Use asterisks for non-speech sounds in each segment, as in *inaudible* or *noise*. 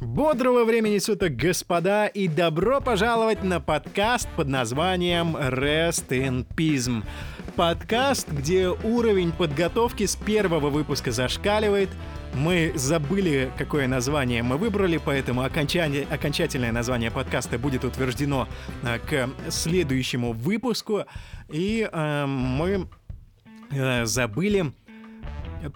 Бодрого времени суток, господа, и добро пожаловать на подкаст под названием Rest in Peace. Подкаст, где уровень подготовки с первого выпуска зашкаливает. Мы забыли, какое название мы выбрали, поэтому окончание, окончательное название подкаста будет утверждено э, к следующему выпуску. И э, мы э, забыли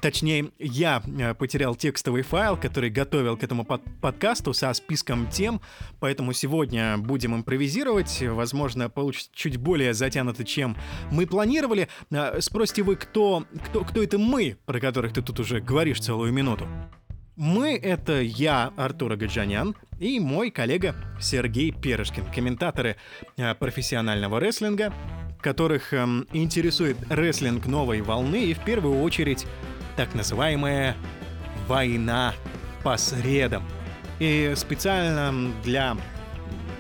Точнее, я э, потерял текстовый файл, который готовил к этому под подкасту со списком тем, поэтому сегодня будем импровизировать. Возможно, получится чуть более затянуто, чем мы планировали. Э, спросите вы, кто, кто, кто это мы, про которых ты тут уже говоришь целую минуту? Мы — это я, Артур Агаджанян, и мой коллега Сергей Перышкин, комментаторы э, профессионального рестлинга, которых эм, интересует рестлинг новой волны и в первую очередь так называемая «война по средам». И специально для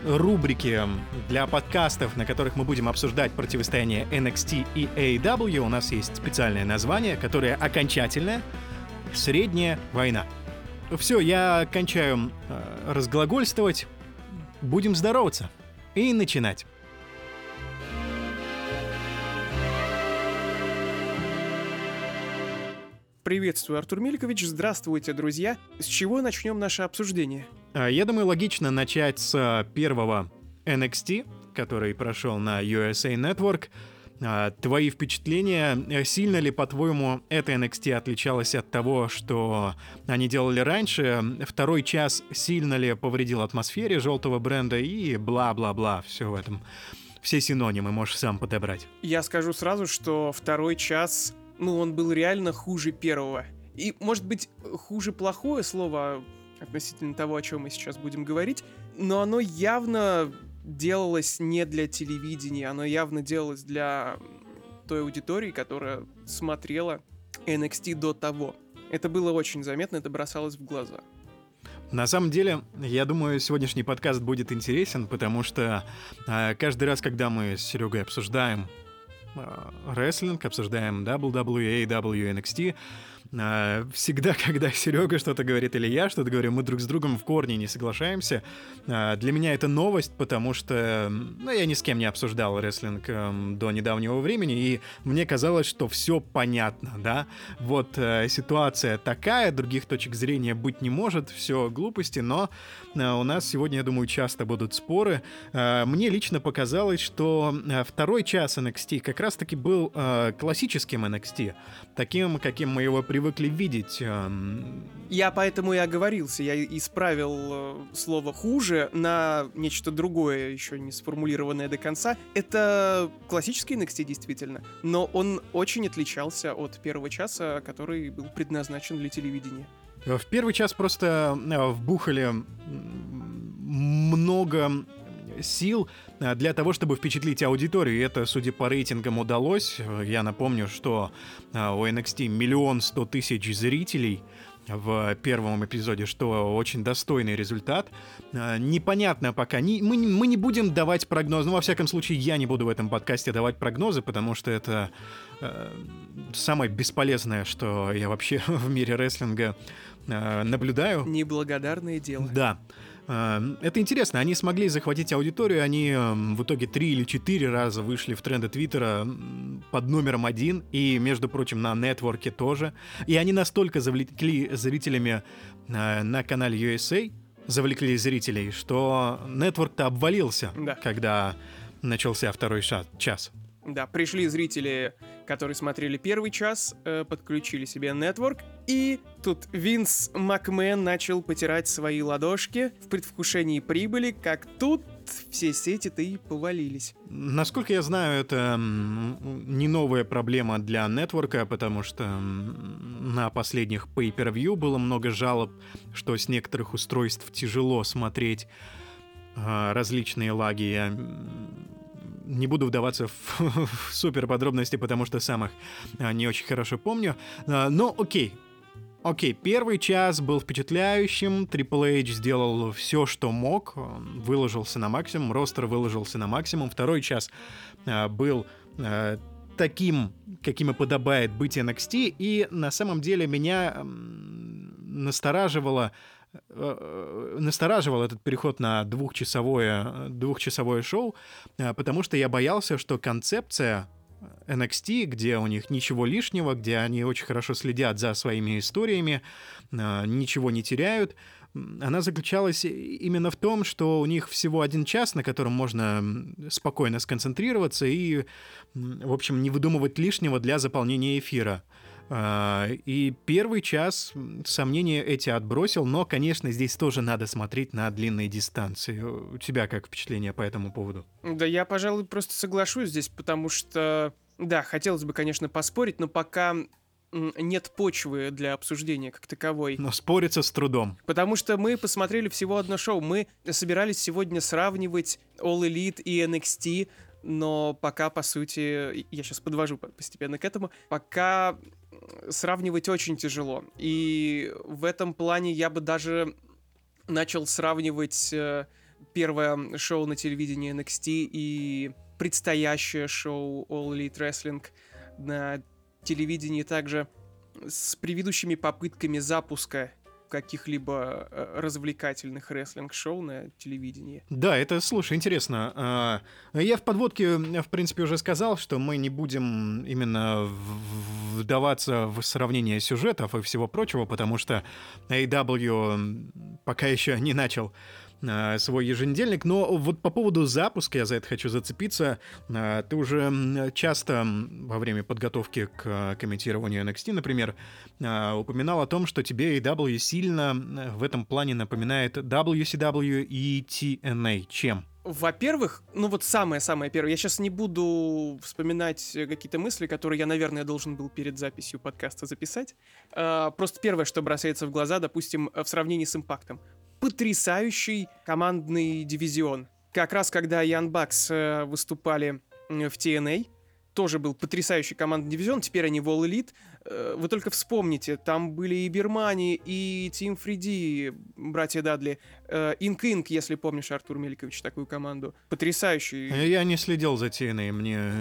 рубрики, для подкастов, на которых мы будем обсуждать противостояние NXT и AEW, у нас есть специальное название, которое окончательное «Средняя война». Все, я кончаю э, разглагольствовать. Будем здороваться и начинать. Приветствую, Артур Мелькович. Здравствуйте, друзья. С чего начнем наше обсуждение? А, я думаю, логично начать с а, первого NXT, который прошел на USA Network. А, твои впечатления, сильно ли, по-твоему, это NXT отличалось от того, что они делали раньше? Второй час сильно ли повредил атмосфере желтого бренда и бла-бла-бла, все в этом. Все синонимы можешь сам подобрать. Я скажу сразу, что второй час ну, он был реально хуже первого. И, может быть, хуже плохое слово относительно того, о чем мы сейчас будем говорить, но оно явно делалось не для телевидения, оно явно делалось для той аудитории, которая смотрела NXT до того. Это было очень заметно, это бросалось в глаза. На самом деле, я думаю, сегодняшний подкаст будет интересен, потому что э, каждый раз, когда мы с Серегой обсуждаем рестлинг, обсуждаем WWE, AEW, NXT. А, всегда, *laughs* когда Серега что-то говорит или я что-то говорю, мы друг с другом в корне не соглашаемся. А, для меня это новость, потому что ну, я ни с кем не обсуждал рестлинг эм, до недавнего времени, и мне казалось, что все понятно, да. Вот э, ситуация такая, других точек зрения быть не может, все глупости, но э, у нас сегодня, я думаю, часто будут споры. Э, мне лично показалось, что второй час NXT как раз-таки был классическим NXT, таким, каким мы его привыкли видеть. Эм, я поэтому и оговорился, я исправил э, слово «хуже» на нечто другое, еще не сформулированное до конца. Это классический NXT, действительно, но он очень отличался от первого часа, который был предназначен для телевидения. В первый час просто э, вбухали много сил э, для того, чтобы впечатлить аудиторию. И это, судя по рейтингам, удалось. Я напомню, что э, у NXT миллион сто тысяч зрителей в первом эпизоде, что очень достойный результат. Э, непонятно пока. Не, мы, мы не будем давать прогнозы. Ну, во всяком случае, я не буду в этом подкасте давать прогнозы, потому что это э, самое бесполезное, что я вообще *laughs* в мире рестлинга э, наблюдаю. Неблагодарное дело. Да. Это интересно, они смогли захватить аудиторию, они эм, в итоге три или четыре раза вышли в тренды Твиттера под номером один, и, между прочим, на нетворке тоже. И они настолько завлекли зрителями э, на канале USA, завлекли зрителей, что нетворк-то обвалился, да. когда начался второй час. Да, пришли зрители, которые смотрели первый час, э, подключили себе нетворк, и тут Винс Макмен начал потирать свои ладошки в предвкушении прибыли, как тут все сети-то и повалились. Насколько я знаю, это не новая проблема для нетворка, потому что на последних pay-per-view было много жалоб, что с некоторых устройств тяжело смотреть а, различные лаги. Я не буду вдаваться в, *laughs* в супер подробности, потому что сам их а, не очень хорошо помню. А, но окей, Окей, первый час был впечатляющим, Triple H сделал все, что мог, выложился на максимум, ростер выложился на максимум. Второй час э, был э, таким, каким и подобает быть NXT, и на самом деле меня э, настораживало настораживал этот переход на двухчасовое, двухчасовое шоу, потому что я боялся, что концепция NXT, где у них ничего лишнего, где они очень хорошо следят за своими историями, ничего не теряют, она заключалась именно в том, что у них всего один час, на котором можно спокойно сконцентрироваться и, в общем, не выдумывать лишнего для заполнения эфира. А, и первый час сомнения эти отбросил, но, конечно, здесь тоже надо смотреть на длинные дистанции. У тебя как впечатление по этому поводу? Да я, пожалуй, просто соглашусь здесь, потому что, да, хотелось бы, конечно, поспорить, но пока нет почвы для обсуждения как таковой. Но спорится с трудом. Потому что мы посмотрели всего одно шоу. Мы собирались сегодня сравнивать All Elite и NXT, но пока, по сути, я сейчас подвожу постепенно к этому, пока сравнивать очень тяжело. И в этом плане я бы даже начал сравнивать э, первое шоу на телевидении NXT и предстоящее шоу All Elite Wrestling на телевидении также с предыдущими попытками запуска каких-либо э, развлекательных рестлинг-шоу на телевидении. Да, это, слушай, интересно. А, я в подводке, в принципе, уже сказал, что мы не будем именно вдаваться в сравнение сюжетов и всего прочего, потому что AW пока еще не начал свой еженедельник. Но вот по поводу запуска я за это хочу зацепиться. Э, ты уже часто во время подготовки к комментированию NXT, например, э, упоминал о том, что тебе AEW сильно в этом плане напоминает WCW и TNA. Чем? Во-первых, ну вот самое-самое первое, я сейчас не буду вспоминать какие-то мысли, которые я, наверное, должен был перед записью подкаста записать. просто первое, что бросается в глаза, допустим, в сравнении с импактом потрясающий командный дивизион. Как раз когда Ян Бакс э, выступали в TNA, тоже был потрясающий командный дивизион, теперь они в All Elite. Э, вы только вспомните, там были и Бермани, и Тим Фриди, братья Дадли, Инк Инк, если помнишь, Артур Мелькович, такую команду. Потрясающий. Я не следил за TNA, мне...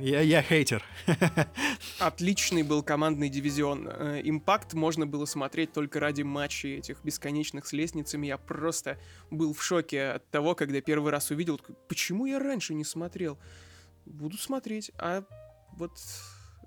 Я, я хейтер. *laughs* Отличный был командный дивизион. Э, Импакт можно было смотреть только ради матчей этих бесконечных с лестницами. Я просто был в шоке от того, когда первый раз увидел, почему я раньше не смотрел буду смотреть. А вот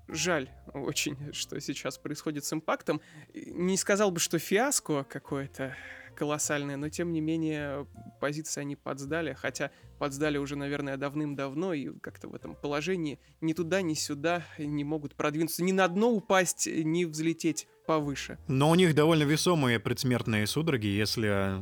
жаль очень, что сейчас происходит с импактом. Не сказал бы, что фиаско какое-то колоссальное, но тем не менее позиции они подсдали, хотя подсдали уже, наверное, давным-давно и как-то в этом положении ни туда, ни сюда не могут продвинуться, ни на дно упасть, ни взлететь повыше. Но у них довольно весомые предсмертные судороги, если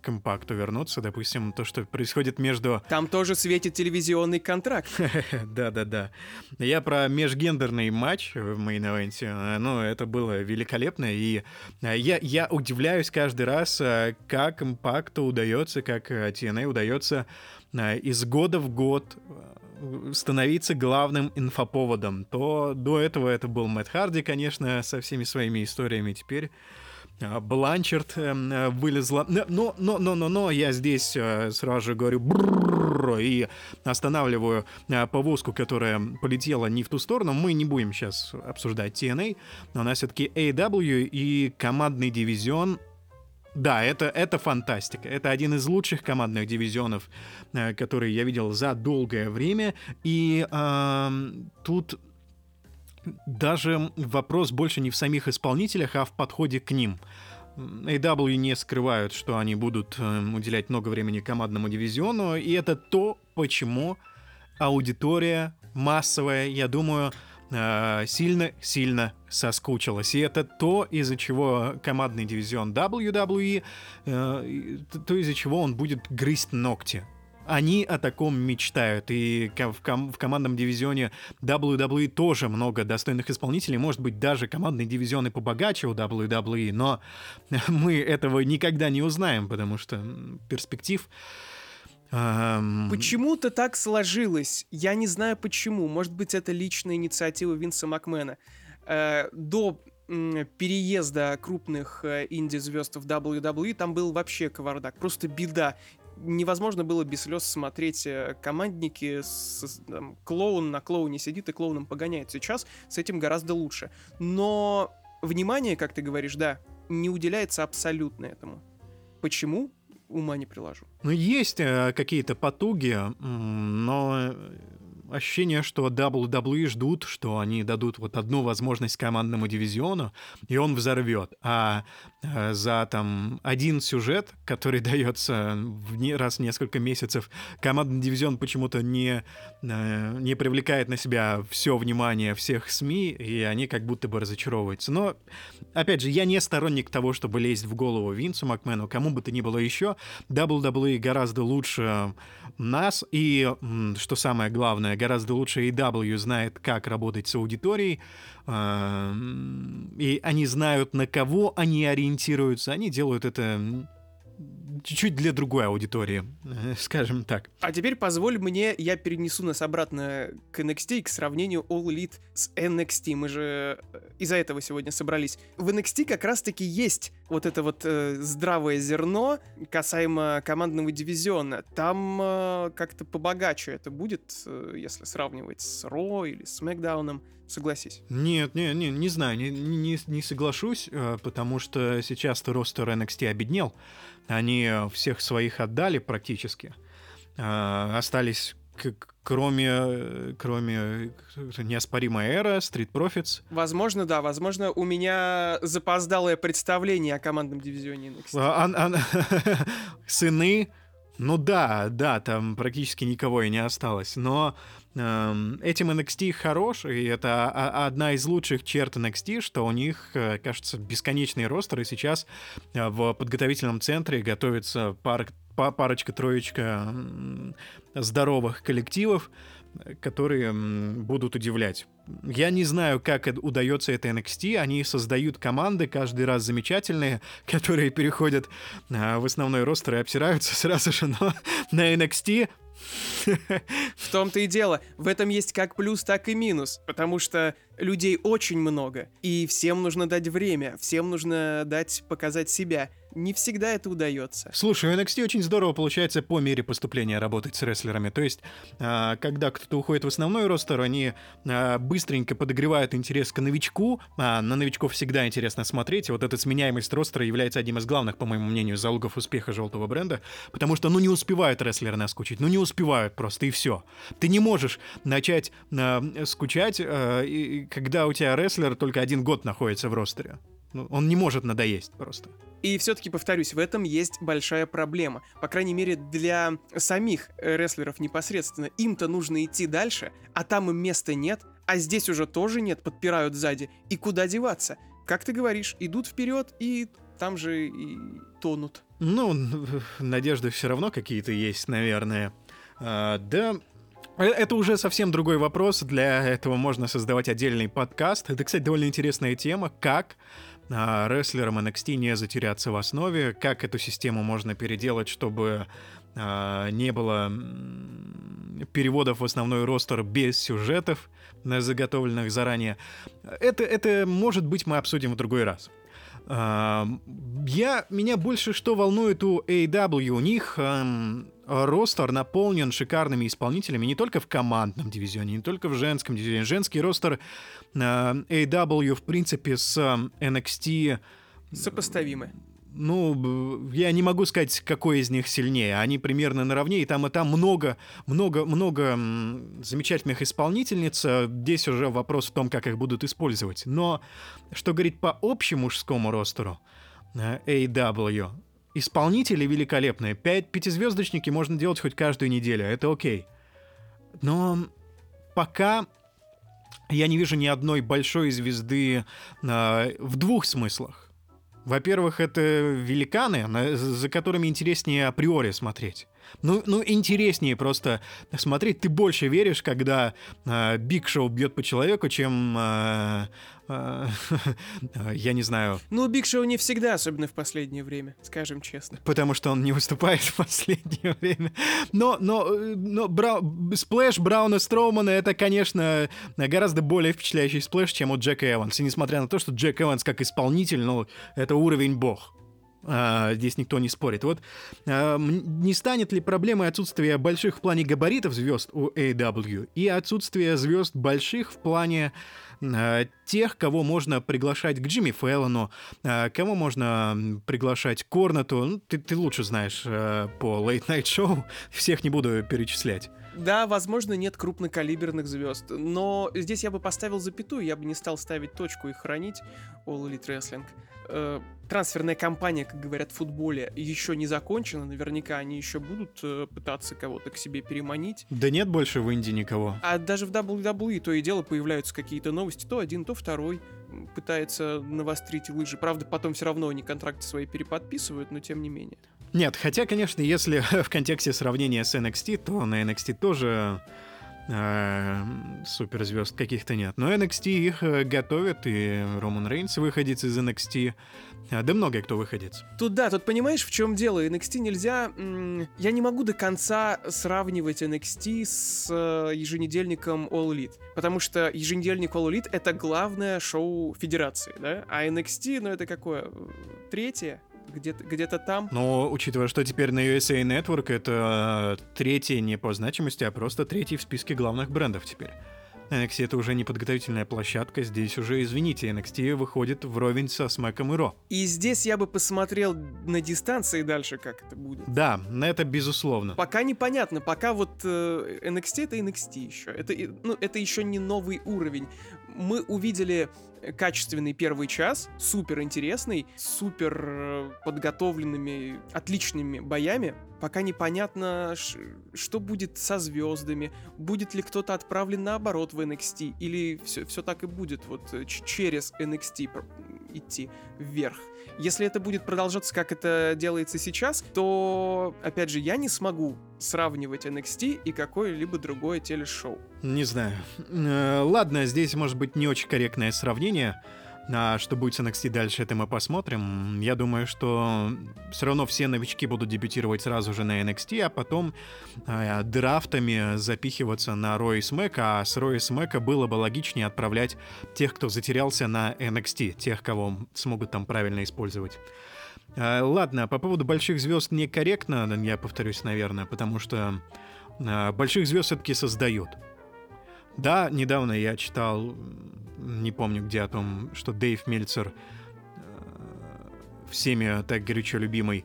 к импакту вернуться, допустим, то, что происходит между... Там тоже светит телевизионный контракт. *laughs* Да-да-да. Я про межгендерный матч в мейн-эвенте. Ну, это было великолепно, и я, я удивляюсь каждый раз, как импакту удается, как TNA удается из года в год становиться главным инфоповодом, то до этого это был Мэтт Харди, конечно, со всеми своими историями. Теперь а, э, вылезла. Но, но, но, но, но, я здесь э, сразу же говорю и останавливаю э, повозку, которая полетела не в ту сторону. Мы не будем сейчас обсуждать TNA, но у нас все-таки AW и командный дивизион да, это, это фантастика. Это один из лучших командных дивизионов, э, которые я видел за долгое время. И э, тут даже вопрос больше не в самих исполнителях, а в подходе к ним. AW не скрывают, что они будут э, уделять много времени командному дивизиону, и это то, почему аудитория массовая, я думаю, сильно-сильно э, соскучилась. И это то, из-за чего командный дивизион WWE, э, то, из-за чего он будет грызть ногти. Они о таком мечтают, и в, ком- в командном дивизионе WWE тоже много достойных исполнителей, может быть, даже командные дивизионы побогаче у WWE, но *laughs* мы этого никогда не узнаем, потому что перспектив Почему-то так сложилось. Я не знаю почему. Может быть, это личная инициатива Винса Макмена. Э, до переезда крупных э, инди-звезд в WWE там был вообще кавардак. Просто беда. Невозможно было без слез смотреть э, командники, с, там, клоун на клоуне сидит и клоуном погоняет. Сейчас с этим гораздо лучше. Но внимание, как ты говоришь, да, не уделяется абсолютно этому. Почему? Ума не приложу. Ну, есть э, какие-то потуги, но ощущение, что WWE ждут, что они дадут вот одну возможность командному дивизиону, и он взорвет. А э, за там один сюжет, который *laughs* дается в не, раз в несколько месяцев, командный дивизион почему-то не, э, не привлекает на себя все внимание всех СМИ, и они как будто бы разочаровываются. Но, опять же, я не сторонник того, чтобы лезть в голову Винсу Макмену, кому бы то ни было еще. WWE гораздо лучше нас, и, что самое главное, гораздо лучше AW знает, как работать с аудиторией, и они знают, на кого они ориентируются, они делают это чуть-чуть для другой аудитории, скажем так. А теперь позволь мне, я перенесу нас обратно к NXT, к сравнению All Elite с NXT. Мы же э, из-за этого сегодня собрались. В NXT как раз-таки есть вот это вот э, здравое зерно касаемо командного дивизиона. Там э, как-то побогаче это будет, э, если сравнивать с Ро или с Мэкдауном. Согласись. Нет, не, не, не знаю, не, не, не соглашусь, э, потому что сейчас-то ростер NXT обеднел. Они всех своих отдали практически. А, остались кроме, кроме неоспоримой эра, Street Profits. Возможно, да. Возможно, у меня запоздалое представление о командном дивизионе NXT. А, а, а, *laughs* сыны, ну да, да, там практически никого и не осталось. Но э, этим NXT хорош, и это одна из лучших черт NXT, что у них, э, кажется, бесконечный ростер, и сейчас э, в подготовительном центре готовится пар, парочка-троечка здоровых коллективов, которые будут удивлять. Я не знаю, как удается это NXT. Они создают команды каждый раз замечательные, *laughs* которые переходят а, в основной ростер и обсираются сразу же, но *laughs* на NXT в том-то и дело. В этом есть как плюс, так и минус. Потому что людей очень много. И всем нужно дать время. Всем нужно дать показать себя не всегда это удается. Слушай, у NXT очень здорово получается по мере поступления работать с рестлерами. То есть, а, когда кто-то уходит в основной ростер, они а, быстренько подогревают интерес к новичку. А на новичков всегда интересно смотреть. И вот эта сменяемость ростера является одним из главных, по моему мнению, залогов успеха желтого бренда. Потому что, ну, не успевают рестлеры наскучить. Ну, не успевают просто, и все. Ты не можешь начать скучать, когда у тебя рестлер только один год находится в ростере. Ну, он не может надоесть просто. И все-таки, повторюсь, в этом есть большая проблема. По крайней мере, для самих рестлеров непосредственно. Им-то нужно идти дальше, а там им места нет, а здесь уже тоже нет, подпирают сзади. И куда деваться? Как ты говоришь, идут вперед и там же и тонут. Ну, надежды все равно какие-то есть, наверное. А, да, э, это уже совсем другой вопрос. Для этого можно создавать отдельный подкаст. Это, кстати, довольно интересная тема. Как а, рестлерам NXT не затеряться в основе, как эту систему можно переделать, чтобы а, не было переводов в основной ростер без сюжетов, заготовленных заранее. Это, это, может быть, мы обсудим в другой раз. А, я, меня больше что волнует у AW. У них эм, ростер наполнен шикарными исполнителями не только в командном дивизионе, не только в женском дивизионе. Женский ростер э, AW, в принципе, с NXT... Сопоставимы ну, я не могу сказать, какой из них сильнее. Они примерно наравне, и там и там много, много, много замечательных исполнительниц. Здесь уже вопрос в том, как их будут использовать. Но что говорить по общему мужскому ростеру э, AW, исполнители великолепные. Пять пятизвездочники можно делать хоть каждую неделю, это окей. Но пока я не вижу ни одной большой звезды э, в двух смыслах. Во-первых, это великаны, за которыми интереснее априори смотреть. Ну, ну, интереснее просто смотреть. Ты больше веришь, когда Биг э, Шоу бьет по человеку, чем э, *laughs* я не знаю. Ну, Биг Шоу не всегда, особенно в последнее время, скажем честно. Потому что он не выступает *laughs* в последнее время. Но, но, но Брау... splash Брауна Строумана это, конечно, гораздо более впечатляющий splash, чем у Джека Эванса. И несмотря на то, что Джек Эванс как исполнитель, ну, это уровень бог. А, здесь никто не спорит. Вот а, не станет ли проблемой отсутствие больших в плане габаритов звезд у AW и отсутствие звезд больших в плане а, тех, кого можно приглашать к Джимми Фэллону, а, кого можно приглашать к Корнету. Ну, ты, ты лучше знаешь по Late Night Show, *laughs* всех не буду перечислять. Да, возможно, нет крупнокалиберных звезд, но здесь я бы поставил запятую, я бы не стал ставить точку и хранить All Elite Wrestling. Э, трансферная кампания, как говорят в футболе, еще не закончена. Наверняка они еще будут э, пытаться кого-то к себе переманить. Да нет больше в Индии никого. А даже в WWE то и дело появляются какие-то новости. То один, то второй пытается навострить лыжи. Правда, потом все равно они контракты свои переподписывают, но тем не менее. Нет, хотя, конечно, если *laughs* в контексте сравнения с NXT, то на NXT тоже э, суперзвезд каких-то нет. Но NXT их э, готовят, и Роман Рейнс выходит из NXT. А, да много кто выходит. Тут да, тут понимаешь, в чем дело? NXT нельзя... Я не могу до конца сравнивать NXT с э, еженедельником All Elite. Потому что еженедельник All Elite — это главное шоу Федерации, да? А NXT, ну это какое? Третье? Где-то где там. Но учитывая, что теперь на USA Network это третий не по значимости, а просто третий в списке главных брендов теперь. NXT это уже не подготовительная площадка, здесь уже, извините, NXT выходит вровень со Смэком и Ро. И здесь я бы посмотрел на дистанции дальше, как это будет. Да, на это безусловно. Пока непонятно, пока вот э, NXT это NXT еще. Это, ну, это еще не новый уровень. Мы увидели качественный первый час, супер интересный, супер э, подготовленными, отличными боями. Пока непонятно, что будет со звездами, будет ли кто-то отправлен наоборот в NXT, или все, все так и будет, вот э, через NXT идти вверх. Если это будет продолжаться, как это делается сейчас, то, опять же, я не смогу сравнивать NXT и какое-либо другое телешоу. Не знаю. Э, ладно, здесь может быть не очень корректное сравнение. А что будет с NXT дальше, это мы посмотрим. Я думаю, что все равно все новички будут дебютировать сразу же на NXT, а потом э, драфтами запихиваться на Roy Smack, а с Roy Smack было бы логичнее отправлять тех, кто затерялся на NXT, тех, кого смогут там правильно использовать. Э, ладно, по поводу больших звезд некорректно, я повторюсь, наверное, потому что э, больших звезд все-таки создают. Да, недавно я читал не помню где, о том, что Дэйв Мельцер, э, всеми так горячо любимый,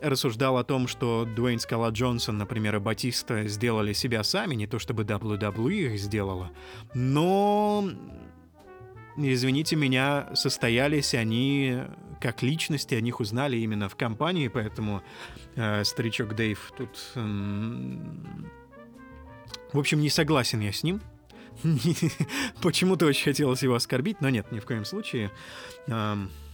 рассуждал о том, что Дуэйн Скала Джонсон, например, и Батиста сделали себя сами, не то чтобы WWE их сделала, но, извините меня, состоялись они как личности, о них узнали именно в компании, поэтому э, старичок Дэйв тут... Э, в общем, не согласен я с ним. *laughs* Почему-то очень хотелось его оскорбить, но нет, ни в коем случае.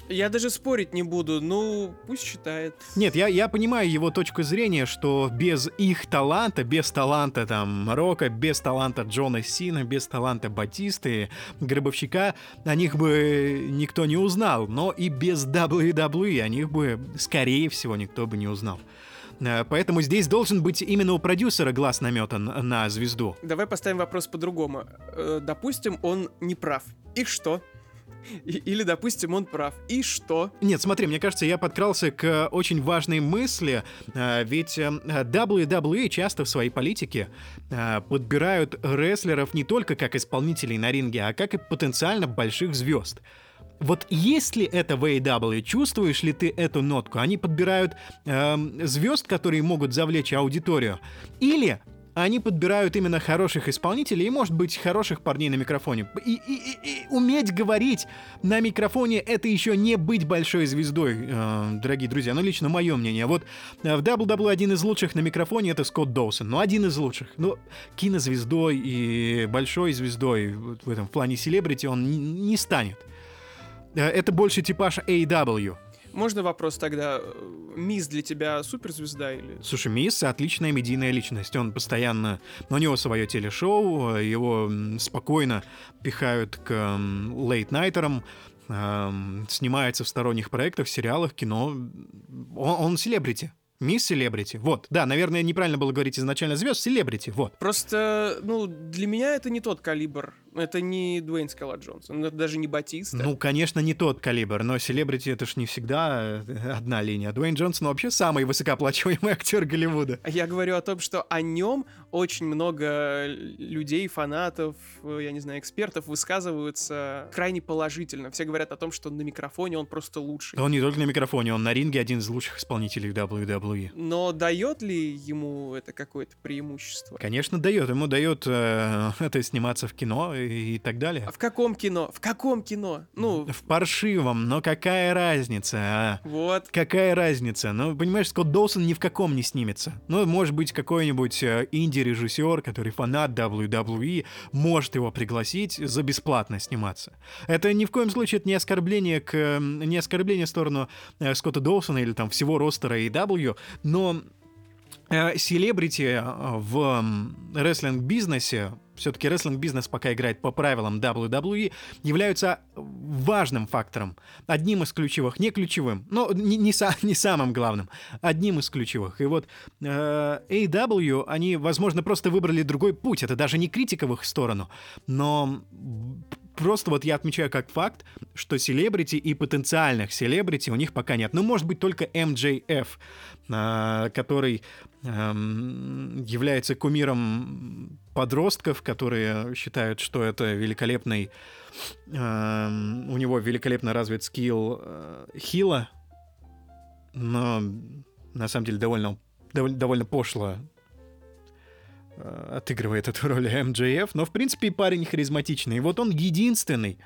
Я даже спорить не буду, ну, пусть считает. Нет, я, я понимаю его точку зрения, что без их таланта, без таланта там Рока, без таланта Джона Сина, без таланта Батисты, Гробовщика, о них бы никто не узнал, но и без WWE о них бы, скорее всего, никто бы не узнал. Э, поэтому здесь должен быть именно у продюсера глаз наметан на звезду. Давай поставим вопрос по-другому. Э, допустим, он не прав. И что? Или, допустим, он прав. И что? Нет, смотри, мне кажется, я подкрался к очень важной мысли, э, ведь WWE часто в своей политике подбирают рестлеров не только как исполнителей на ринге, а как и потенциально больших звезд. Вот есть ли это AEW? Чувствуешь ли ты эту нотку? Они подбирают эм, звезд, которые могут завлечь аудиторию. Или они подбирают именно хороших исполнителей и, может быть, хороших парней на микрофоне. И, и, и, и уметь говорить на микрофоне — это еще не быть большой звездой, э, дорогие друзья. Ну, лично мое мнение. Вот э, в WWE один из лучших на микрофоне — это Скотт Доусон. Ну, один из лучших. Ну, кинозвездой и большой звездой в этом в плане селебрити он не станет. Э, это больше типаж AW. Можно вопрос тогда? Мисс для тебя суперзвезда или... Слушай, Мисс — отличная медийная личность. Он постоянно... У него свое телешоу, его спокойно пихают к лейт-найтерам, эм, снимается в сторонних проектах, сериалах, кино. Он, он селебрити. Мисс Селебрити. Вот. Да, наверное, неправильно было говорить изначально звезд. Селебрити. Вот. Просто, ну, для меня это не тот калибр Это не Дуэйн Скала Джонсон, это даже не Батиста. Ну, конечно, не тот калибр, но селебрити это ж не всегда э, одна линия. Дуэйн Джонсон вообще самый высокооплачиваемый *laughs* актер Голливуда. Я говорю о том, что о нем очень много людей, фанатов, э, я не знаю, экспертов высказываются крайне положительно. Все говорят о том, что на микрофоне он просто лучший. Он не только на микрофоне, он на ринге один из лучших исполнителей WWE. Но дает ли ему это какое-то преимущество? Конечно, дает. Ему дает э, *laughs* это сниматься в кино и, и так далее. А в каком кино? В каком кино? Ну, В паршивом, но какая разница, а? вот. Какая разница? Ну, понимаешь, Скотт Доусон ни в каком не снимется. Ну, может быть, какой-нибудь э, инди-режиссер, который фанат WWE, может его пригласить за бесплатно сниматься. Это ни в коем случае это не оскорбление к не оскорбление в сторону э, Скотта Доусона или там всего ростера AEW, но э, селебрити в рестлинг-бизнесе, все-таки рестлинг-бизнес пока играет по правилам WWE, являются важным фактором, одним из ключевых, не ключевым, но не, не, са- *laughs* не самым главным, одним из ключевых. И вот э, AEW, они, возможно, просто выбрали другой путь, это даже не критика в их сторону, но просто вот я отмечаю как факт, что селебрити и потенциальных селебрити у них пока нет. Ну, может быть, только MJF, а, который эм, является кумиром подростков, которые считают, что это великолепный... эм, у него великолепно развит скилл э, хила, но на самом деле довольно, довольно, довольно пошло э, отыгрывает эту роль *laughs* МJФ, но в принципе парень харизматичный. И вот он единственный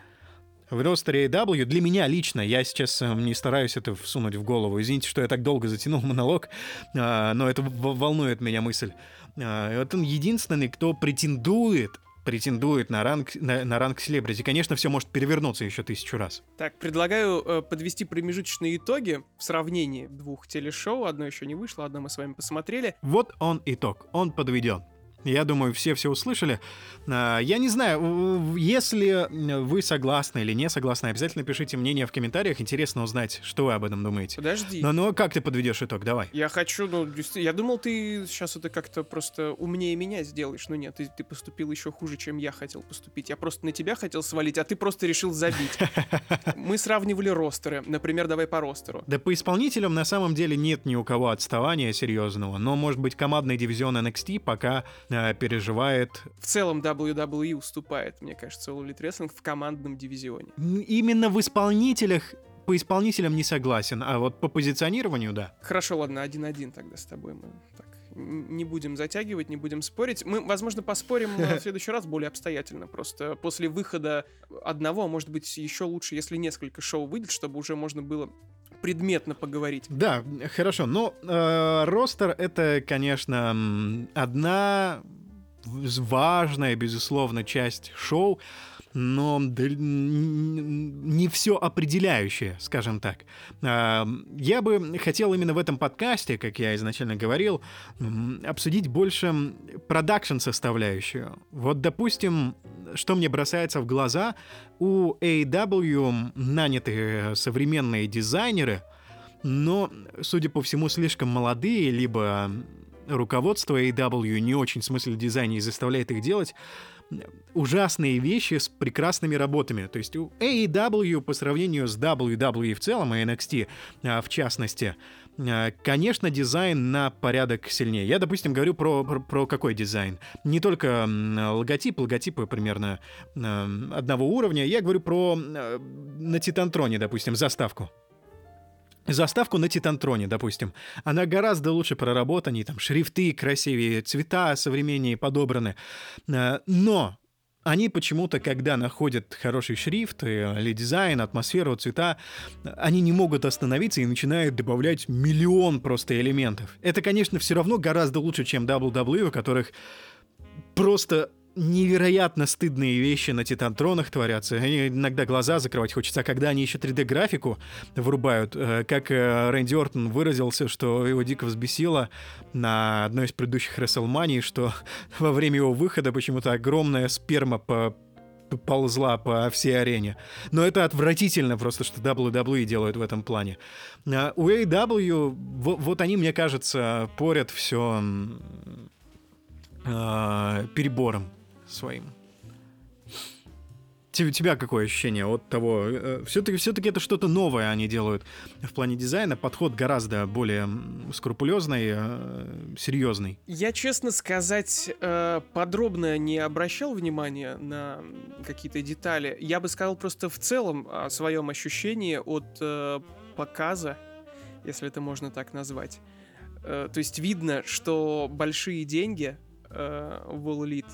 в ростере AEW, для меня лично, я сейчас э, не стараюсь это всунуть в голову, извините, что я так долго затянул монолог, а, но это волнует меня мысль. А, Вот он единственный, кто претендует претендует на ранг, на, на ранг селебрити. Конечно, все может перевернуться еще тысячу раз. Так, предлагаю э, подвести промежуточные итоги в сравнении двух телешоу. Одно еще не вышло, одно мы с вами посмотрели. Вот он итог, он подведен. Я думаю, все все услышали. А, Я не знаю, если вы согласны или не согласны, обязательно пишите мнение в комментариях. Интересно узнать, что вы об этом думаете. Подожди. Ну, ну, как ты подведешь итог? Давай. Я хочу, ну, я думал, ты сейчас это как-то просто умнее меня сделаешь, но нет, ты, ты поступил еще хуже, чем я хотел поступить. Я просто на тебя хотел свалить, а ты просто решил забить. *laughs* Мы сравнивали ростеры. Например, давай по ростеру. Да по исполнителям на самом деле нет ни у кого отставания серьезного, но, может быть, командный дивизион NXT пока переживает В целом WWE уступает, мне кажется, All Elite Wrestling в командном дивизионе. Именно в исполнителях. По исполнителям не согласен, а вот по позиционированию, да. Хорошо, ладно, один-один тогда с тобой мы так не будем затягивать, не будем спорить. Мы, возможно, поспорим э, в *laughs* следующий раз более обстоятельно. Просто после выхода одного, может быть, еще лучше, если несколько шоу выйдет, чтобы уже можно было предметно поговорить. Да, хорошо. Но э, ростер это, конечно, одна важная, безусловно, часть шоу, но не все определяющее, скажем так. А, Я бы хотел именно в этом подкасте, как я изначально говорил, обсудить больше продакшн составляющую. Вот, допустим, что мне бросается в глаза, у AEW наняты современные дизайнеры, но, судя по всему, слишком молодые, либо руководство AEW не очень в смысле дизайна и заставляет их делать ужасные вещи с прекрасными работами. То есть у AEW по сравнению с WWE в целом и NXT а, в частности, а, конечно, дизайн на порядок сильнее. Я, допустим, говорю про, про, про какой дизайн. Не только логотип, логотипы примерно м, одного уровня. Я говорю про на Титантроне, допустим, заставку. Заставку на Титантроне, допустим. Она гораздо лучше проработаннее, там шрифты красивее, цвета современнее подобраны. Э, Но они почему-то, когда находят хороший шрифт э, или дизайн, атмосферу, цвета, они не могут остановиться и начинают добавлять миллион просто элементов. Это, конечно, все равно гораздо лучше, чем WWE, у которых просто невероятно стыдные вещи на Титантронах творятся. Иногда глаза закрывать хочется, а когда они еще 3D-графику врубают, э, как э, Рэнди Ортон выразился, что его дико взбесило на одной из предыдущих WrestleMania, что *laughs* во время его выхода почему-то огромная сперма по ползла по всей арене. Но это отвратительно просто, что WWE делают в этом плане. А у AEW, во- вот они, мне кажется, порят все перебором своим. У тебя какое ощущение от того? Э, все-таки все это что-то новое они делают в плане дизайна. Подход гораздо более скрупулезный, э, серьезный. Я, честно сказать, э, подробно не обращал внимания на какие-то детали. Я бы сказал просто в целом о своем ощущении от показа, если это можно так назвать. То есть видно, что большие деньги в All Elite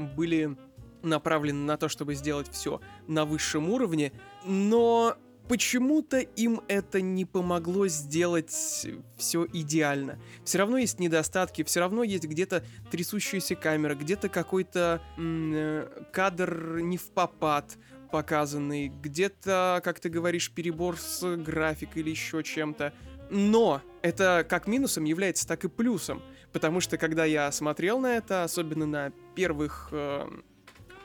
были направлены на то, чтобы сделать все на высшем уровне, но почему-то им это не помогло сделать все идеально. Все равно есть недостатки, все равно есть где-то трясущаяся камера, где-то какой-то э, кадр не в попад показанный, где-то, как ты говоришь, перебор с графикой или еще чем-то. Но это как минусом является, так и плюсом. Потому что когда я смотрел на это, особенно на первых э,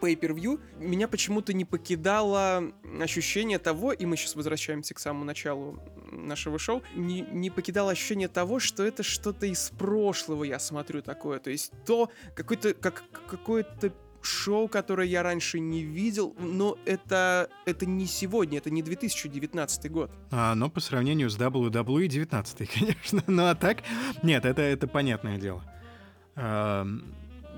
pay-per-view, меня почему-то не покидало ощущение того, и мы сейчас возвращаемся к самому началу нашего шоу, не, не покидало ощущение того, что это что-то из прошлого я смотрю такое. То есть то, какой-то, как, какое-то шоу, которое я раньше не видел, но это, это не сегодня, это не 2019 год. А, но по сравнению с WWE 19, *laughs* конечно. Ну а так, нет, это, это понятное дело.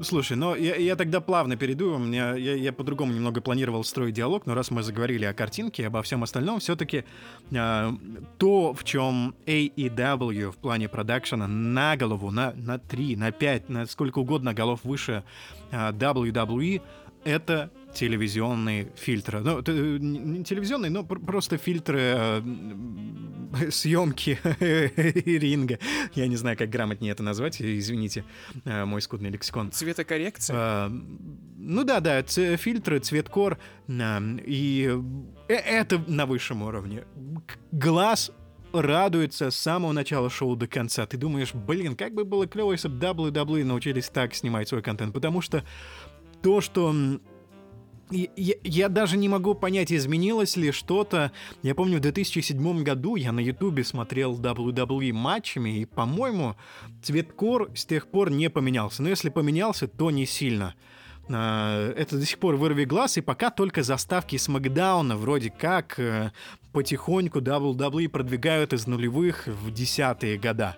Слушай, но я, я тогда плавно перейду. У меня, я, я по-другому немного планировал строить диалог, но раз мы заговорили о картинке и обо всем остальном, все-таки э, то, в чем AEW в плане продакшена на голову, на, на 3, на 5, на сколько угодно голов выше э, WWE, это телевизионные фильтры. Ну, не телевизионные, но просто фильтры э, *laughs* съемки *laughs* ринга. Я не знаю, как грамотнее это назвать, извините, э, мой скудный лексикон. Цветокоррекция? А, ну да, да, ц- фильтры, цветкор, и э, это на высшем уровне. Глаз радуется с самого начала шоу до конца. Ты думаешь, блин, как бы было клево, если бы WWE научились так снимать свой контент, потому что то, что я, я даже не могу понять, изменилось ли что-то. Я помню, в 2007 году я на Ютубе смотрел WWE матчами, и, по-моему, цветкор с тех пор не поменялся. Но если поменялся, то не сильно. А, это до сих пор вырви глаз, и пока только заставки с Макдауна вроде как э, потихоньку WWE продвигают из нулевых в десятые года.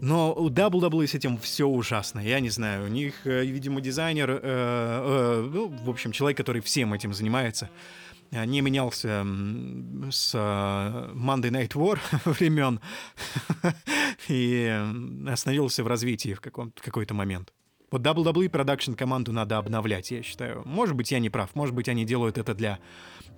Но у WWE с этим все ужасно. Я не знаю, у них, э, видимо, дизайнер, э, э, ну, в общем, человек, который всем этим занимается, э, не менялся с э, Monday Night War *laughs* времен *laughs* и остановился в развитии в какой-то момент. Вот WWE продакшн команду надо обновлять, я считаю. Может быть, я не прав, может быть, они делают это для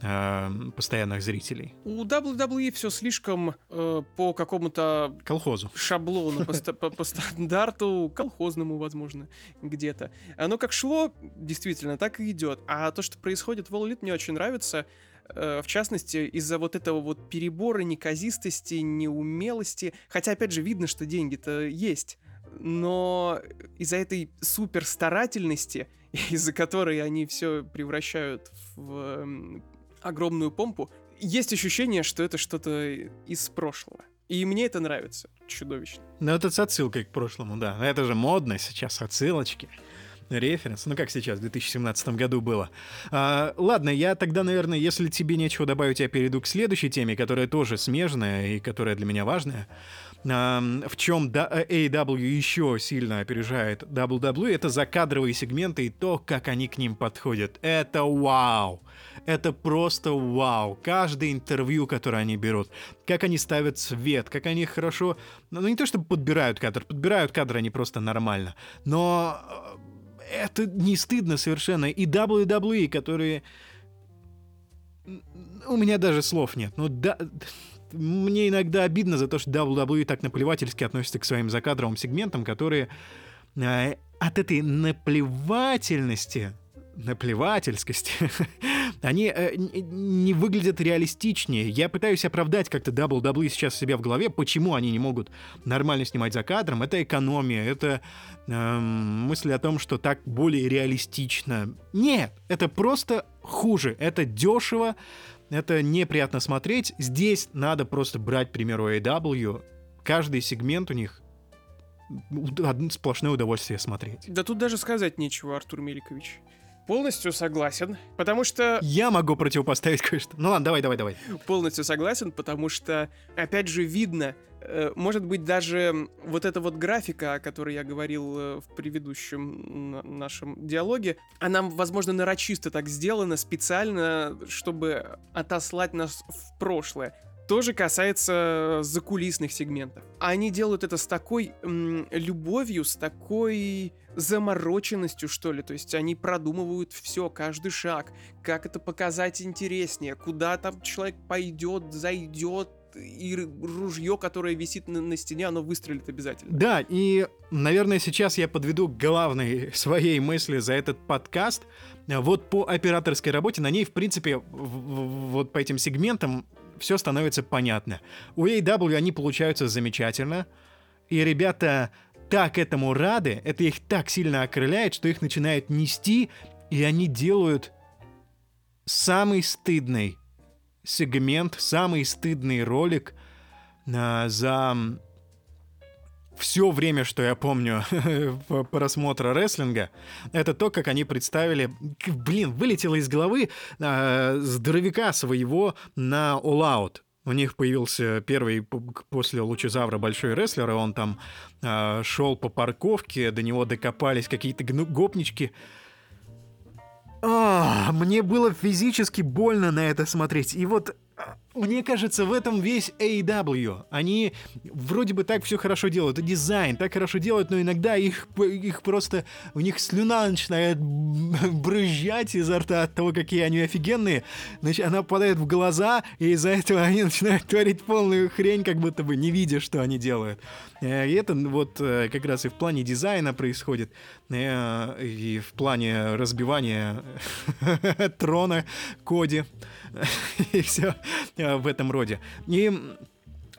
э, постоянных зрителей. У WWE все слишком э, по какому-то колхозу шаблону, по, стандарту колхозному, возможно, где-то. Оно как шло, действительно, так и идет. А то, что происходит в All Elite, мне очень нравится э, в частности, из-за вот этого вот перебора, неказистости, неумелости. Хотя, опять же, видно, что деньги-то есть но из-за этой супер старательности, *laughs* из-за которой они все превращают в огромную помпу, есть ощущение, что это что-то из прошлого. И мне это нравится чудовищно. Ну, это с отсылкой к прошлому, да. Это же модно сейчас, отсылочки референс. Ну, как сейчас, в 2017 году было. А, ладно, я тогда, наверное, если тебе нечего добавить, я перейду к следующей теме, которая тоже смежная и которая для меня важная в чем AEW еще сильно опережает WWE, это закадровые сегменты и то, как они к ним подходят. Это вау! Это просто вау. Каждое интервью, которое они берут, как они ставят свет, как они хорошо... Ну, не то чтобы подбирают кадр, подбирают кадр они просто нормально, но э, это не стыдно совершенно. И WWE, которые... У меня даже слов нет. Ну, да, мне иногда обидно за то, что WWE так наплевательски относится к своим закадровым сегментам, которые э, от этой наплевательности наплевательскости, *laughs* они э, не выглядят реалистичнее. Я пытаюсь оправдать как-то WWE сейчас себя в голове, почему они не могут нормально снимать за кадром. Это экономия, это э, мысль о том, что так более реалистично. Нет, это просто хуже, это дешево, это неприятно смотреть. Здесь надо просто брать, к примеру, AW. Каждый сегмент у них сплошное удовольствие смотреть. Да тут даже сказать нечего, Артур Меликович. Полностью согласен, потому что... Я могу противопоставить кое-что. Ну ладно, давай, давай, давай. Полностью согласен, потому что, опять же, видно, э, может быть, даже вот эта вот графика, о которой я говорил э, в предыдущем нашем диалоге, она, возможно, нарочисто так сделана специально, чтобы отослать нас в прошлое тоже касается закулисных сегментов. Они делают это с такой м, любовью, с такой замороченностью, что ли. То есть они продумывают все, каждый шаг, как это показать интереснее, куда там человек пойдет, зайдет, и ружье, которое висит на, на стене, оно выстрелит обязательно. Да, и, наверное, сейчас я подведу главной *laughs* своей мысли за этот подкаст. Вот по операторской работе, на ней, в принципе, вот по этим сегментам все становится понятно. У AW они получаются замечательно, и ребята так этому рады, это их так сильно окрыляет, что их начинают нести, и они делают самый стыдный сегмент, самый стыдный ролик а, за все время, что я помню *laughs* просмотра рестлинга, это то, как они представили... Блин, вылетело из головы э, здоровяка своего на All Out. У них появился первый после Лучезавра большой рестлер, и он там э, шел по парковке, до него докопались какие-то гопнички. А, мне было физически больно на это смотреть. И вот мне кажется, в этом весь AEW. Они вроде бы так все хорошо делают, и дизайн так хорошо делают, но иногда их, их просто, у них слюна начинает *laughs* брызжать изо рта от того, какие они офигенные. Значит, она попадает в глаза, и из-за этого *laughs* они начинают творить полную хрень, как будто бы не видя, что они делают. Э, и это вот э, как раз и в плане дизайна происходит, э, и в плане разбивания *laughs* трона Коди. *laughs* и все э, в этом роде. И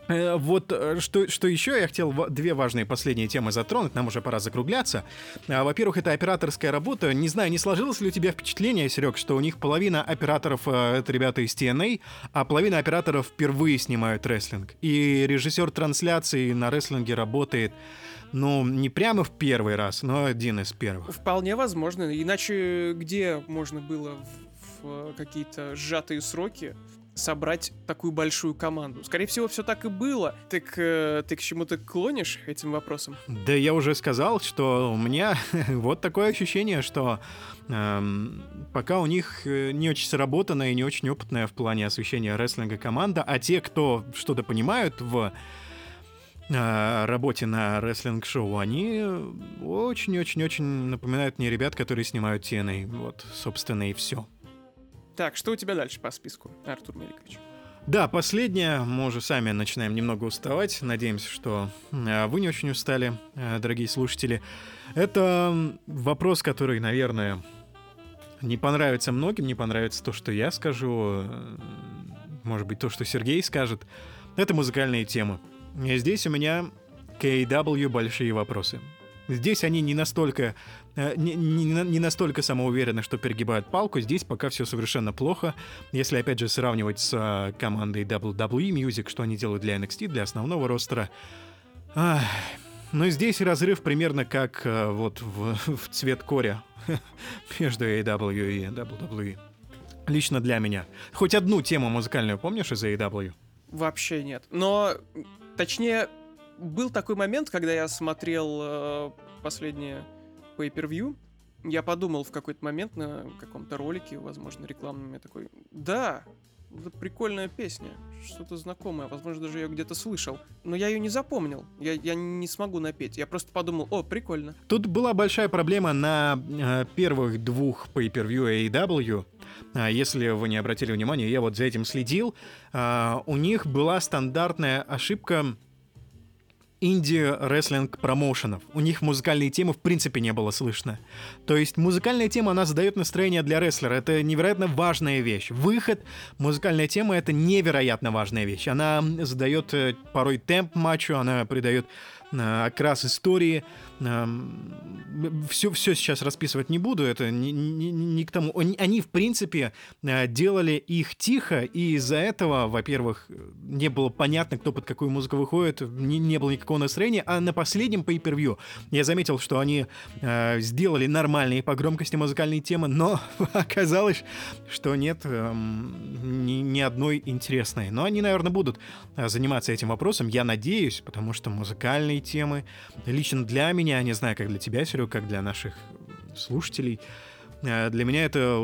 э, вот э, что, что еще я хотел две важные последние темы затронуть, нам уже пора закругляться. Во-первых, это операторская работа. Не знаю, не сложилось ли у тебя впечатление, Серег, что у них половина операторов — это ребята из TNA, а половина операторов впервые снимают рестлинг. И режиссер трансляции на рестлинге работает ну, не прямо в первый раз, но один из первых. Вполне возможно. Иначе где можно было в какие-то сжатые сроки собрать такую большую команду. Скорее всего, все так и было. Так э, ты к чему-то клонишь этим вопросом? Да я уже сказал, что у меня *laughs* вот такое ощущение, что эм, пока у них э, не очень сработанная и не очень опытная в плане освещения рестлинга команда, а те, кто что-то понимают в э, работе на рестлинг-шоу, они очень-очень-очень напоминают мне ребят, которые снимают TNA. Вот, собственно, и все. Так, что у тебя дальше по списку, Артур Меликович? Да, последнее. Мы уже сами начинаем немного уставать. Надеемся, что э, вы не очень устали, э, дорогие слушатели. Это вопрос, который, наверное, не понравится многим, не понравится то, что я скажу, э, может быть, то, что Сергей скажет. Это музыкальные темы. И здесь у меня AW большие вопросы. Здесь они не настолько, не, не, не настолько самоуверены, что перегибают палку. Здесь пока все совершенно плохо. Если, опять же, сравнивать с э, командой WWE Music, что они делают для NXT, для основного ростера. Ах, но здесь разрыв примерно как э, вот в, *laughs* в цвет коря *laughs* между AEW и WWE. Лично для меня. Хоть одну тему музыкальную помнишь из AEW? Вообще нет. Но, точнее, был такой момент, когда я смотрел э, последнее pay-per-view, я подумал в какой-то момент на каком-то ролике, возможно, рекламном, я такой, да, это прикольная песня, что-то знакомое, возможно, даже я где-то слышал. Но я ее не запомнил, я, я не смогу напеть. Я просто подумал, о, прикольно. Тут была большая проблема на э, первых двух pay-per-view AEW. А, если вы не обратили внимания, я вот за этим следил. А, у них была стандартная ошибка инди-рестлинг промоушенов. У них музыкальные темы в принципе не было слышно. То есть музыкальная тема, она задает настроение для рестлера. Это невероятно важная вещь. Выход, музыкальная тема — это невероятно важная вещь. Она задает э, порой темп матчу, она придает окрас истории. Все, все сейчас расписывать не буду, это не, не, не к тому. Они, в принципе, э, делали их тихо, и из-за этого, во-первых, не было понятно, кто под какую музыку выходит, не, не было никакого Рейни, а на последнем pay-per-view я заметил, что они э, сделали нормальные по громкости музыкальные темы, но *laughs* оказалось, что нет э, ни, ни одной интересной. Но они, наверное, будут э, заниматься этим вопросом, я надеюсь, потому что музыкальные темы. Лично для меня, не знаю, как для тебя, Серега, как для наших слушателей, для меня это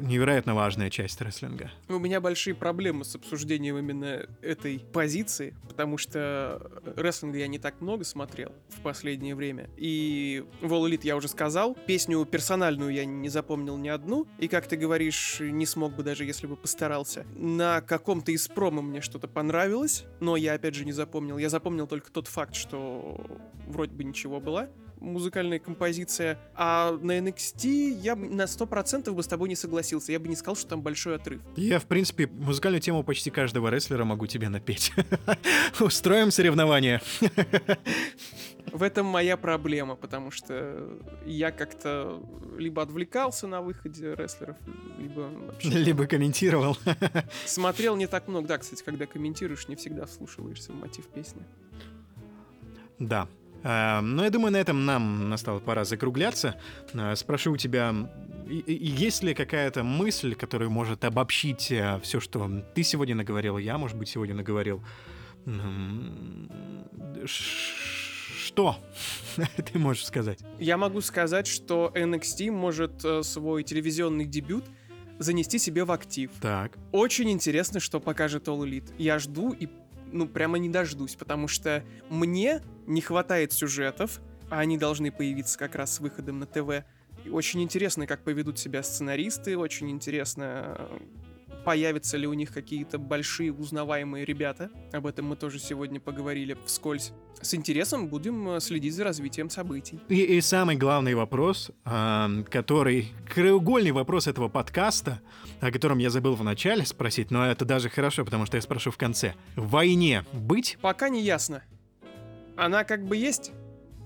невероятно важная часть рестлинга. У меня большие проблемы с обсуждением именно этой позиции, потому что рестлинга я не так много смотрел в последнее время. И Wall Elite я уже сказал, песню персональную я не запомнил ни одну, и, как ты говоришь, не смог бы даже, если бы постарался. На каком-то из промо мне что-то понравилось, но я, опять же, не запомнил. Я запомнил только тот факт, что вроде бы ничего было музыкальная композиция. А на NXT я на 100% бы с тобой не согласился. Я бы не сказал, что там большой отрыв. Я, в принципе, музыкальную тему почти каждого рестлера могу тебе напеть. *laughs* Устроим соревнования. В этом моя проблема, потому что я как-то либо отвлекался на выходе рестлеров, либо вообще... Либо комментировал. *laughs* Смотрел не так много. Да, кстати, когда комментируешь, не всегда вслушиваешься в мотив песни. Да, но я думаю, на этом нам настало пора закругляться. Э, спрошу у тебя, есть ли какая-то мысль, которая может обобщить э, все, что ты сегодня наговорил, я, может быть, сегодня наговорил? Что *laughs* ты можешь сказать? Я могу сказать, что NXT может э, свой телевизионный дебют занести себе в актив. Так. Очень интересно, что покажет All Elite. Я жду и ну, прямо не дождусь, потому что мне не хватает сюжетов, а они должны появиться как раз с выходом на ТВ. И очень интересно, как поведут себя сценаристы, очень интересно, появятся ли у них какие-то большие узнаваемые ребята. Об этом мы тоже сегодня поговорили вскользь. С интересом будем э, следить за развитием событий. И, и самый главный вопрос, э, который краеугольный вопрос этого подкаста, о котором я забыл в начале спросить, но это даже хорошо, потому что я спрошу в конце. В войне быть? Пока не ясно. Она как бы есть,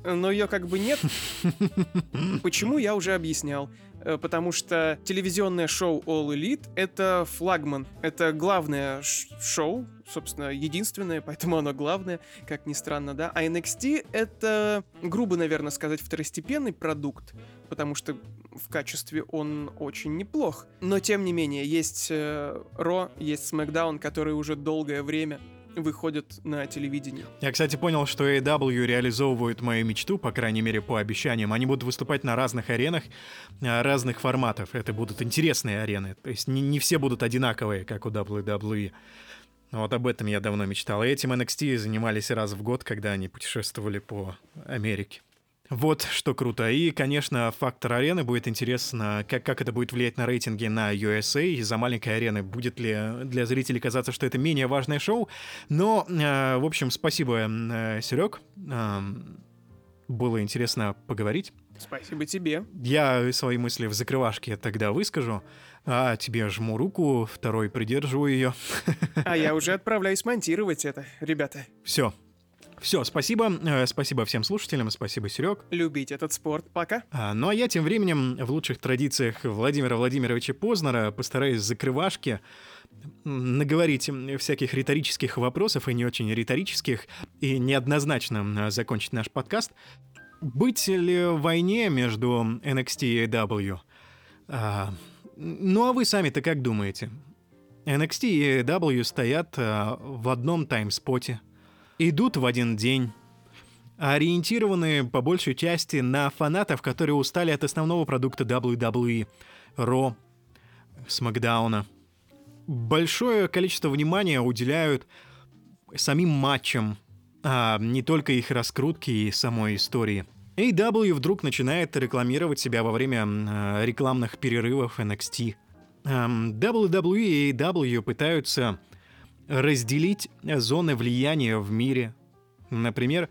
но ее как бы нет. *laughs* Почему, я уже объяснял. Э, потому что телевизионное шоу All Elite — это флагман, это главное шоу, собственно, единственное, *laughs* поэтому оно главное, как ни странно, да. А NXT — это, грубо, наверное, сказать, второстепенный продукт, потому что в качестве он очень неплох. Но, тем не менее, есть э, Ро, есть SmackDown, которые уже долгое время выходят на телевидении. Я, кстати, понял, что AEW реализовывают мою мечту, по крайней мере, по обещаниям. Они будут выступать на разных аренах, а, разных форматов. Это будут интересные арены. То есть не, не все будут одинаковые, как у WWE. Вот об этом я давно мечтал. И этим NXT занимались раз в год, когда они путешествовали по Америке. Вот что круто. И, конечно, фактор арены будет интересно, как, как это будет влиять на рейтинги на USA из-за маленькой арены. Будет ли для зрителей казаться, что это менее важное шоу? Но, э, в общем, спасибо, э, Серег. Э, было интересно поговорить. Спасибо тебе. Я свои мысли в закрывашке тогда выскажу. А тебе жму руку, второй придерживаю ее. А я *laughs* уже отправляюсь монтировать это, ребята. Все, все, спасибо. Э, спасибо всем слушателям, спасибо, Серег. Любить этот спорт. Пока. А, ну а я тем временем в лучших традициях Владимира Владимировича Познера постараюсь закрывашки наговорить всяких риторических вопросов и не очень риторических и неоднозначно закончить наш подкаст. Быть ли в войне между NXT и AEW? А, ну а вы сами-то как думаете? NXT и AEW стоят а, в одном таймспоте – идут в один день, ориентированы по большей части на фанатов, которые устали от основного продукта WWE, Ро, Смакдауна. Большое количество внимания уделяют самим матчам, а не только их раскрутке и самой истории. AW вдруг начинает рекламировать себя во время рекламных перерывов NXT. WWE и AW пытаются разделить зоны влияния в мире. Например,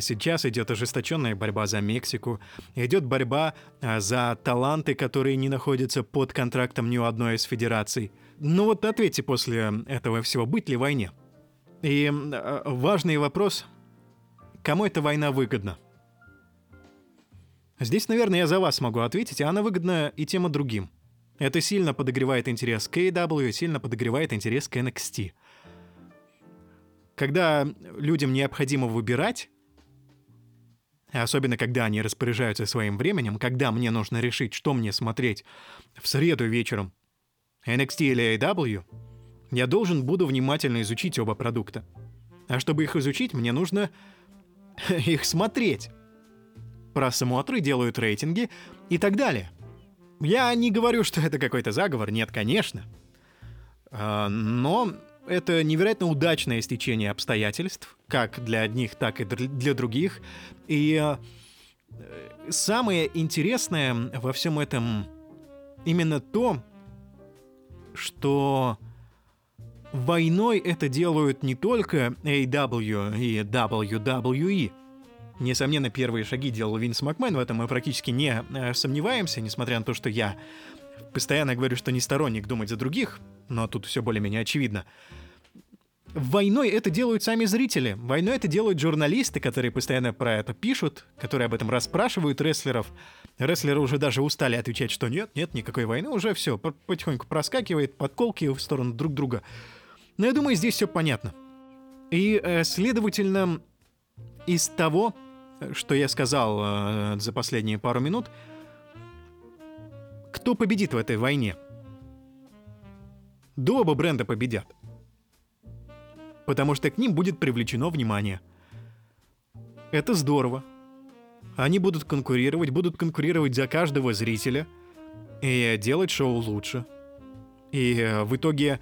сейчас идет ожесточенная борьба за Мексику, идет борьба а, за таланты, которые не находятся под контрактом ни у одной из федераций. Ну вот ответьте после этого всего, быть ли войне? И а, важный вопрос, кому эта война выгодна? Здесь, наверное, я за вас могу ответить, а она выгодна и тем, и другим. Это сильно подогревает интерес к AEW, сильно подогревает интерес к NXT. Когда людям необходимо выбирать, особенно когда они распоряжаются своим временем, когда мне нужно решить, что мне смотреть в среду вечером, NXT или AEW, я должен буду внимательно изучить оба продукта. А чтобы их изучить, мне нужно *laughs* их смотреть. Просмотры делают рейтинги и так далее. Я не говорю, что это какой-то заговор, нет, конечно. А, но это невероятно удачное стечение обстоятельств, как для одних, так и для других. И э, самое интересное во всем этом именно то, что войной это делают не только AW и WWE. Несомненно, первые шаги делал Винс Макмен, в этом мы практически не э, сомневаемся, несмотря на то, что я постоянно говорю, что не сторонник думать за других, но тут все более-менее очевидно. Войной это делают сами зрители. Войной это делают журналисты, которые постоянно про это пишут, которые об этом расспрашивают рестлеров. Рестлеры уже даже устали отвечать, что нет, нет, никакой войны, уже все, потихоньку проскакивает, подколки в сторону друг друга. Но я думаю, здесь все понятно. И, э, следовательно, из того, что я сказал э, за последние пару минут, кто победит в этой войне? Да оба бренда победят потому что к ним будет привлечено внимание. Это здорово. Они будут конкурировать, будут конкурировать за каждого зрителя и делать шоу лучше. И э, в итоге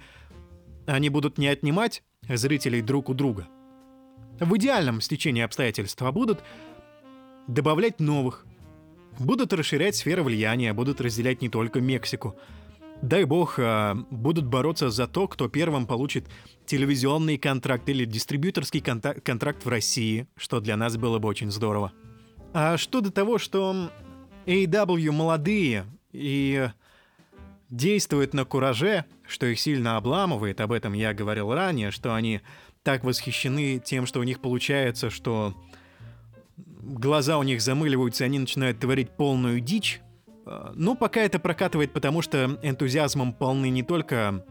они будут не отнимать зрителей друг у друга. В идеальном стечении обстоятельств, а будут добавлять новых. Будут расширять сферы влияния, будут разделять не только Мексику — дай бог, а, будут бороться за то, кто первым получит телевизионный контракт или дистрибьюторский контракт в России, что для нас было бы очень здорово. А что до того, что AW молодые и действуют на кураже, что их сильно обламывает, об этом я говорил ранее, что они так восхищены тем, что у них получается, что глаза у них замыливаются, и они начинают творить полную дичь, ну, пока это прокатывает, потому что энтузиазмом полны не только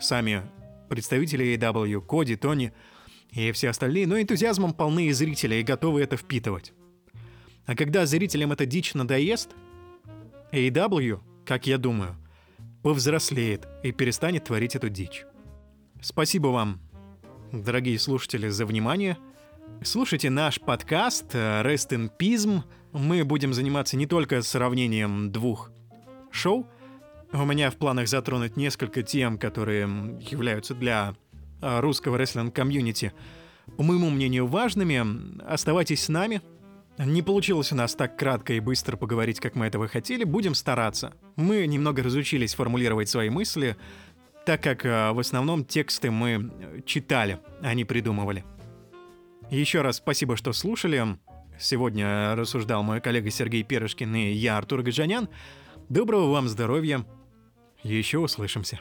сами представители AW, Коди, Тони и все остальные, но энтузиазмом полны и зрители, и готовы это впитывать. А когда зрителям эта дичь надоест, AW, как я думаю, повзрослеет и перестанет творить эту дичь. Спасибо вам, дорогие слушатели, за внимание. Слушайте наш подкаст «Rest in Pism», мы будем заниматься не только сравнением двух шоу. У меня в планах затронуть несколько тем, которые являются для а, русского рестлинг-комьюнити, по моему мнению, важными. Оставайтесь с нами. Не получилось у нас так кратко и быстро поговорить, как мы этого хотели. Будем стараться. Мы немного разучились формулировать свои мысли, так как а, в основном тексты мы читали, а не придумывали. Еще раз спасибо, что слушали. Сегодня рассуждал мой коллега Сергей Перышкин и я, Артур Гаджанян. Доброго вам здоровья. Еще услышимся.